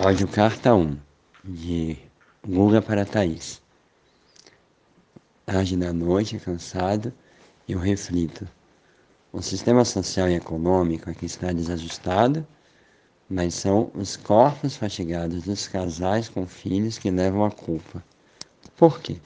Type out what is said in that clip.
Áudio carta 1, de Guga para Thaís. Tarde da noite, cansado, eu reflito. O sistema social e econômico aqui está desajustado, mas são os corpos fatigados dos casais com filhos que levam a culpa. Por quê?